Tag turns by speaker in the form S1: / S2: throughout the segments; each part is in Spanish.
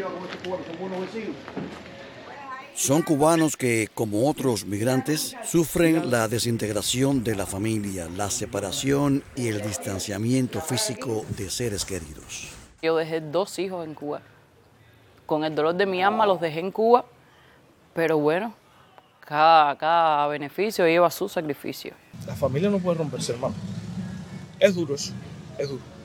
S1: lleva con estos cubanos? ¿Son buenos vecinos?
S2: Son cubanos que, como otros migrantes, sufren la desintegración de la familia, la separación y el distanciamiento físico de seres queridos.
S3: Yo dejé dos hijos en Cuba. Con el dolor de mi alma los dejé en Cuba, pero bueno, cada, cada beneficio lleva su sacrificio.
S4: La familia no puede romperse, hermano. Es duro eso, es duro.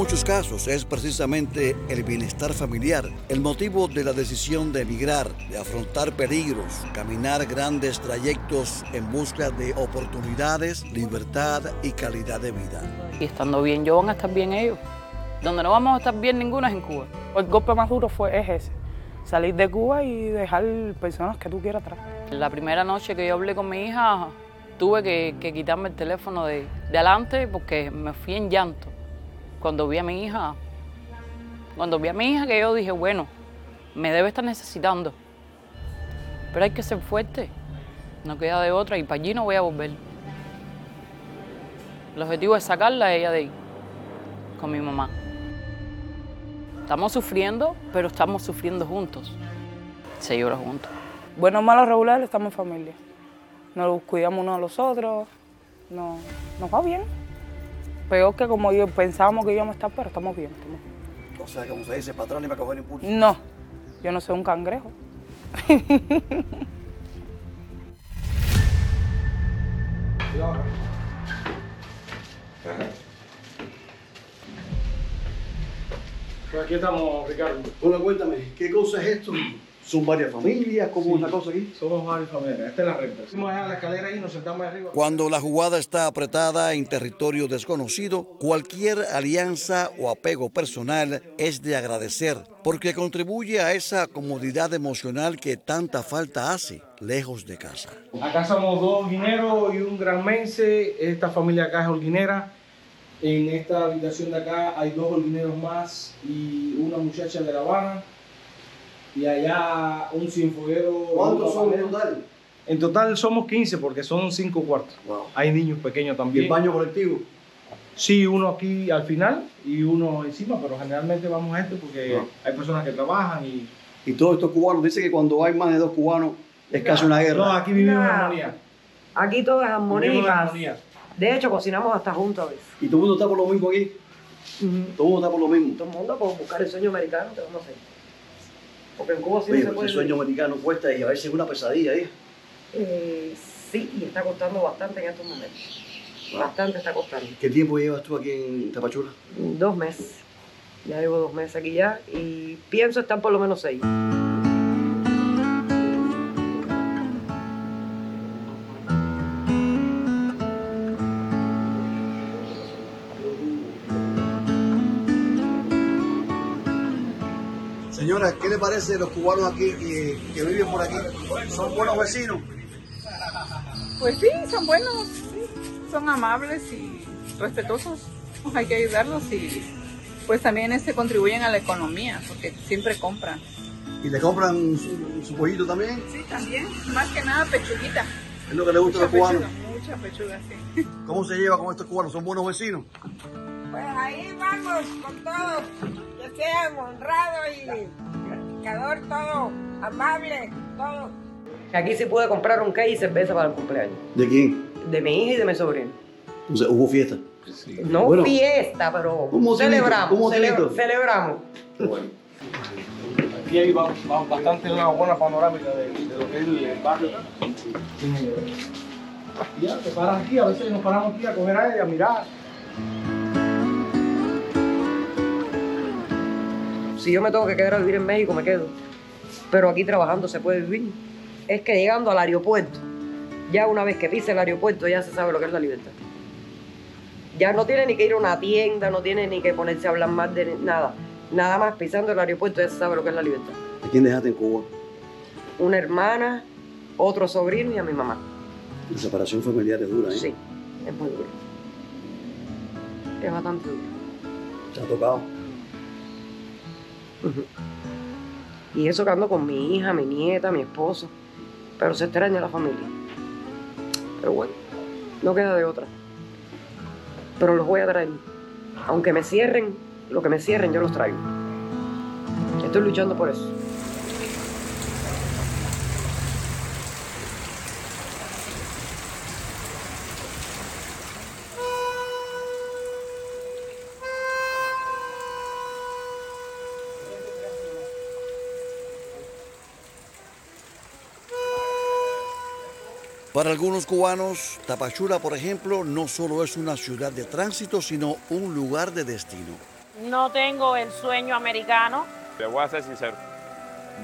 S2: Muchos casos es precisamente el bienestar familiar el motivo de la decisión de emigrar, de afrontar peligros, caminar grandes trayectos en busca de oportunidades, libertad y calidad de vida.
S3: Y estando bien yo, van a estar bien ellos. Donde no vamos a estar bien ninguno es en Cuba.
S5: El golpe más duro fue es ese, salir de Cuba y dejar personas que tú quieras atrás.
S3: La primera noche que yo hablé con mi hija, tuve que, quitarme el teléfono de, de adelante porque me fui en llanto. Cuando vi a mi hija, cuando vi a mi hija que yo dije, bueno, me debe estar necesitando. Pero hay que ser fuerte, no queda de otra y para allí no voy a volver. El objetivo es sacarla a ella de ahí, con mi mamá. Estamos sufriendo, pero estamos sufriendo juntos. Se llora juntos.
S5: Bueno, malos regulares, estamos en familia. Nos cuidamos unos a los otros, no, nos va bien. Peor que como yo pensábamos que íbamos a estar, pero estamos bien. estamos bien.
S2: O sea, como se dice, patrón y me coger impulso.
S5: No, yo no soy un cangrejo.
S4: Pues aquí estamos, Ricardo.
S1: Bueno, cuéntame, ¿qué cosa es esto? ¿Son varias familias? ¿Cómo es la cosa aquí?
S4: Somos varias familias. Esta es la. Fuimos allá a la escalera ahí y nos sentamos arriba.
S2: Cuando la jugada está apretada en territorio desconocido, cualquier alianza o apego personal es de agradecer, porque contribuye a esa comodidad emocional que tanta falta hace lejos de casa.
S4: Acá somos dos guineros y un granmense. Esta familia acá es holguinera. En esta habitación de acá hay dos holguineros más y una muchacha de La Habana. Y allá un cienfueguero.
S1: ¿Cuántos son en
S4: en
S1: total?
S4: En total somos 15 porque son cinco cuartos.
S1: Wow.
S4: Hay niños pequeños
S1: ¿Y
S4: también.
S1: el baño colectivo?
S4: Sí, uno aquí al final y uno encima, pero generalmente vamos a este porque hay personas que trabajan y...
S1: Y todos estos cubanos, dice que cuando hay más de dos cubanos es casi una
S4: No,
S1: guerra.
S4: aquí vivimos en
S6: No.
S4: armonía.
S6: Aquí todo es armonía y. De hecho, cocinamos hasta juntos a veces.
S1: Y todo el mundo está por lo mismo aquí. Todo el mundo está por lo mismo.
S6: Todo el mundo por buscar el sueño americano, te vamos a hacer. Porque en Cuba sí no
S1: Oye,
S6: se
S1: pues
S6: puede.
S1: ese sueño americano cuesta y a veces es una pesadilla ahí.
S6: Eh, sí, y está costando bastante en estos momentos. Bastante está costando.
S1: ¿Qué tiempo llevas tú aquí en Tapachula?
S6: Dos meses. Ya llevo dos meses aquí ya y pienso estar por lo menos seis.
S1: Señora, ¿qué le parece los cubanos aquí que, que viven por aquí? ¿Son buenos vecinos?
S7: Pues sí, son buenos, sí, son amables y respetuosos. Hay que ayudarlos y pues también este, contribuyen a la economía porque siempre compran.
S1: ¿Y le compran su, su pollito también?
S7: Sí, también, más que nada pechuguita.
S1: Es lo que le gusta a los cubanos.
S7: pechuga, mucha pechuga, sí.
S1: ¿Cómo se lleva con estos cubanos? ¿Son buenos vecinos?
S8: Pues ahí vamos con todos, que sean honrados y picador, todo amable, todo.
S6: Aquí se puede comprar un cake y cerveza para el cumpleaños.
S1: ¿De quién?
S6: De mi hija y de mi sobrino.
S1: Entonces, hubo fiesta.
S6: No
S1: Bueno.
S6: fiesta, pero
S1: Un
S6: celebramos.
S1: un motivito.
S6: celebra- celebramos.
S4: Aquí hay ba- ba- bastante una buena panorámica de, de lo que es el, barrio. Y ya, te paras aquí, a veces nos paramos aquí a coger aire, a mirar.
S6: Si yo me tengo que quedar a vivir en México, me quedo. Pero aquí trabajando se puede vivir. Es que llegando al aeropuerto, ya una vez que pise el aeropuerto, ya se sabe lo que es la libertad. Ya no tiene ni que ir a una tienda, no tiene ni que ponerse a hablar más de nada. Nada más pisando el aeropuerto ya se sabe lo que es la libertad.
S1: ¿A quién dejaste en Cuba?
S6: Una hermana, otro sobrino y a mi mamá.
S1: La separación familiar es dura, ¿eh?
S6: Sí, es muy duro. es bastante duro.
S1: ¿Te ha tocado?
S6: Y eso que ando con mi hija, mi nieta, mi esposo. Pero se extraña la familia. Pero bueno, no queda de otra. Pero los voy a traer. Aunque me cierren, lo que me cierren yo los traigo. Estoy luchando por eso.
S2: Para algunos cubanos, Tapachula, por ejemplo, no solo es una ciudad de tránsito, sino un lugar de destino.
S9: No tengo el sueño americano.
S10: Te voy a ser sincero,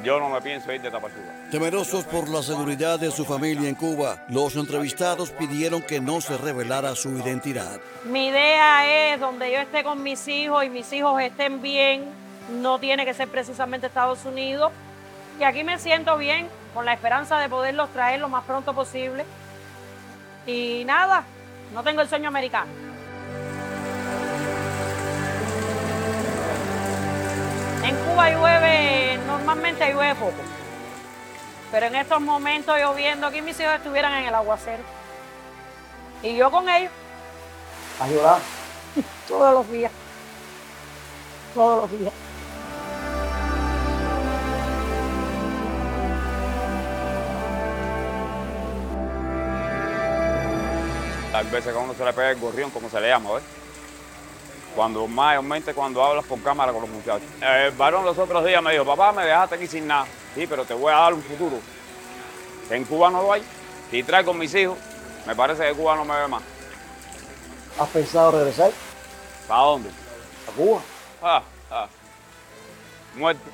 S10: yo no me pienso ir de Tapachula.
S2: Temerosos por la seguridad de su familia en Cuba, los entrevistados pidieron que no se revelara su identidad.
S9: Mi idea es donde yo esté con mis hijos y mis hijos estén bien. No tiene que ser precisamente Estados Unidos. Y aquí me siento bien, con la esperanza de poderlos traer lo más pronto posible. Y nada, no tengo el sueño americano. En Cuba llueve, normalmente llueve poco. Pero en estos momentos lloviendo, aquí mis hijos estuvieran en el aguacero. Y yo con ellos.
S1: ¿Has llorado?
S9: Todos los días. Todos los días.
S10: Hay veces a uno se le pega el gorrión, como se le llama, ¿ves? Cuando mayormente cuando hablas por cámara con los muchachos. El varón los otros días me dijo, papá, me dejaste aquí sin nada. Sí, pero te voy a dar un futuro. En Cuba no lo hay. Si traigo mis hijos, me parece que Cuba no me ve más.
S1: ¿Has pensado regresar
S10: ¿Para dónde?
S1: a Cuba?
S10: Ah, ah. Muerto.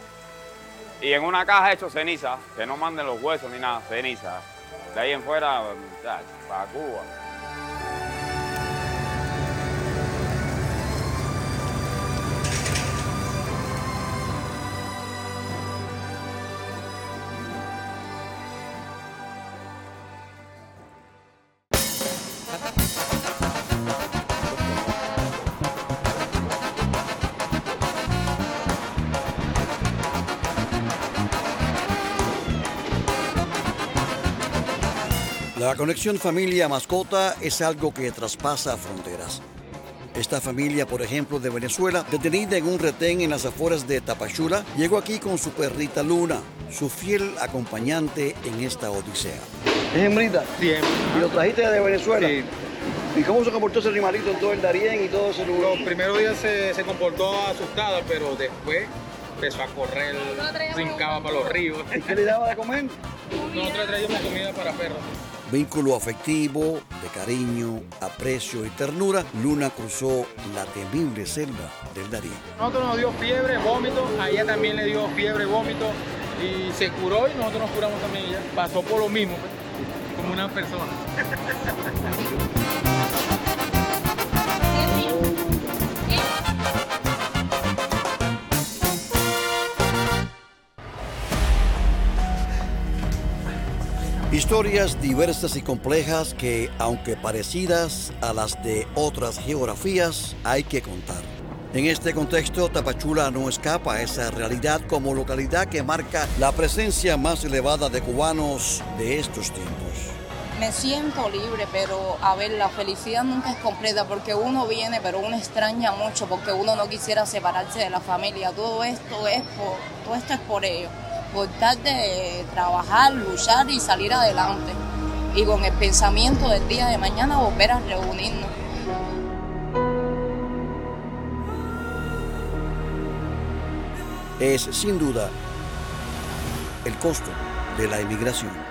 S10: Y en una caja hecho ceniza, que no manden los huesos ni nada, ceniza. De ahí en fuera, para Cuba.
S2: La conexión familia-mascota es algo que traspasa fronteras. Esta familia, por ejemplo, de Venezuela, detenida en un retén en las afueras de Tapachula, llegó aquí con su perrita Luna, su fiel acompañante en esta odisea.
S1: ¿Es hembrita?
S11: Sí,
S1: ¿Y lo trajiste de Venezuela?
S11: Sí.
S1: ¿Y cómo se comportó ese animalito en todo el Darién y todo ese lugar?
S11: Los primeros días se, se comportó asustada, pero después empezó a correr, brincaba para los ríos.
S1: ¿Y qué le daba de comer?
S11: Nosotros traíamos comida para perros.
S2: Vínculo afectivo, de cariño, aprecio y ternura, Luna cruzó la temible selva del Darién.
S11: Nosotros nos dio fiebre, vómito, a ella también le dio fiebre, vómito y se curó y nosotros nos curamos también. Ella pasó por lo mismo, pues, como una persona.
S2: Historias diversas y complejas que, aunque parecidas a las de otras geografías, hay que contar. En este contexto, Tapachula no escapa a esa realidad como localidad que marca la presencia más elevada de cubanos de estos tiempos.
S12: Me siento libre, pero a ver, la felicidad nunca es completa porque uno viene, pero uno extraña mucho porque uno no quisiera separarse de la familia. Todo esto es por, todo esto es por ellos, por tal de trabajar, luchar y salir adelante. Y con el pensamiento del día de mañana volver a reunirnos.
S2: Es sin duda el costo de la emigración.